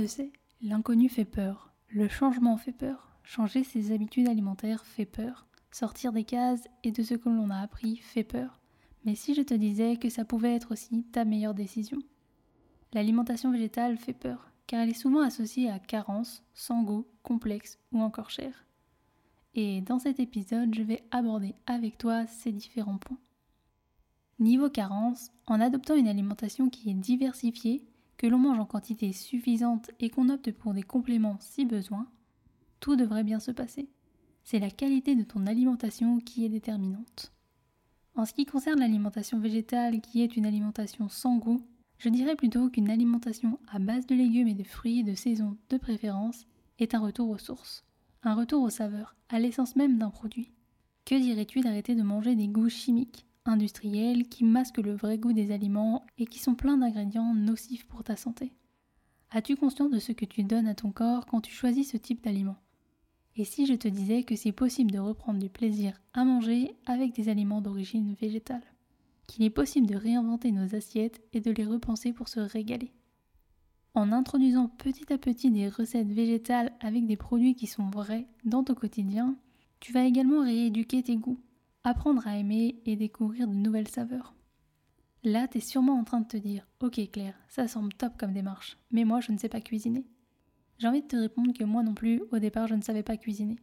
le l'inconnu fait peur, le changement fait peur, changer ses habitudes alimentaires fait peur, sortir des cases et de ce que l'on a appris fait peur. Mais si je te disais que ça pouvait être aussi ta meilleure décision? L'alimentation végétale fait peur, car elle est souvent associée à carence, sans goût, complexe ou encore cher. Et dans cet épisode, je vais aborder avec toi ces différents points. Niveau carence, en adoptant une alimentation qui est diversifiée, que l'on mange en quantité suffisante et qu'on opte pour des compléments si besoin, tout devrait bien se passer. C'est la qualité de ton alimentation qui est déterminante. En ce qui concerne l'alimentation végétale qui est une alimentation sans goût, je dirais plutôt qu'une alimentation à base de légumes et de fruits de saison de préférence est un retour aux sources, un retour aux saveurs, à l'essence même d'un produit. Que dirais-tu d'arrêter de manger des goûts chimiques? Industriels qui masquent le vrai goût des aliments et qui sont pleins d'ingrédients nocifs pour ta santé. As-tu conscience de ce que tu donnes à ton corps quand tu choisis ce type d'aliment? Et si je te disais que c'est possible de reprendre du plaisir à manger avec des aliments d'origine végétale Qu'il est possible de réinventer nos assiettes et de les repenser pour se régaler? En introduisant petit à petit des recettes végétales avec des produits qui sont vrais dans ton quotidien, tu vas également rééduquer tes goûts apprendre à aimer et découvrir de nouvelles saveurs. Là, t'es sûrement en train de te dire Ok, Claire, ça semble top comme démarche, mais moi, je ne sais pas cuisiner. J'ai envie de te répondre que moi non plus, au départ, je ne savais pas cuisiner.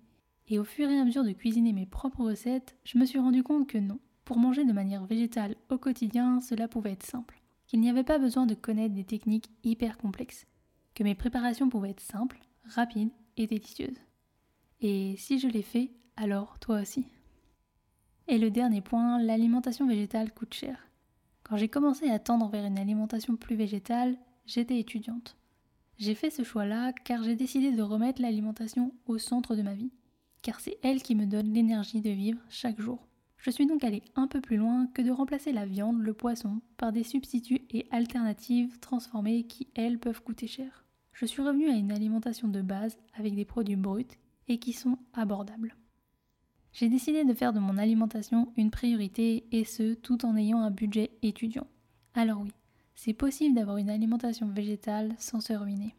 Et au fur et à mesure de cuisiner mes propres recettes, je me suis rendu compte que non. Pour manger de manière végétale au quotidien, cela pouvait être simple. Qu'il n'y avait pas besoin de connaître des techniques hyper complexes. Que mes préparations pouvaient être simples, rapides et délicieuses. Et si je l'ai fait, alors toi aussi. Et le dernier point, l'alimentation végétale coûte cher. Quand j'ai commencé à tendre vers une alimentation plus végétale, j'étais étudiante. J'ai fait ce choix-là car j'ai décidé de remettre l'alimentation au centre de ma vie, car c'est elle qui me donne l'énergie de vivre chaque jour. Je suis donc allée un peu plus loin que de remplacer la viande, le poisson, par des substituts et alternatives transformées qui, elles, peuvent coûter cher. Je suis revenue à une alimentation de base avec des produits bruts et qui sont abordables. J'ai décidé de faire de mon alimentation une priorité et ce tout en ayant un budget étudiant. Alors oui, c'est possible d'avoir une alimentation végétale sans se ruiner.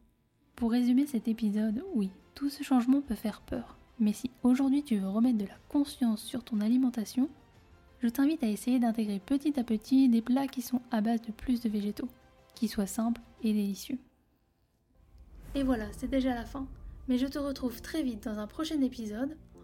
Pour résumer cet épisode, oui, tout ce changement peut faire peur. Mais si aujourd'hui tu veux remettre de la conscience sur ton alimentation, je t'invite à essayer d'intégrer petit à petit des plats qui sont à base de plus de végétaux, qui soient simples et délicieux. Et voilà, c'est déjà la fin. Mais je te retrouve très vite dans un prochain épisode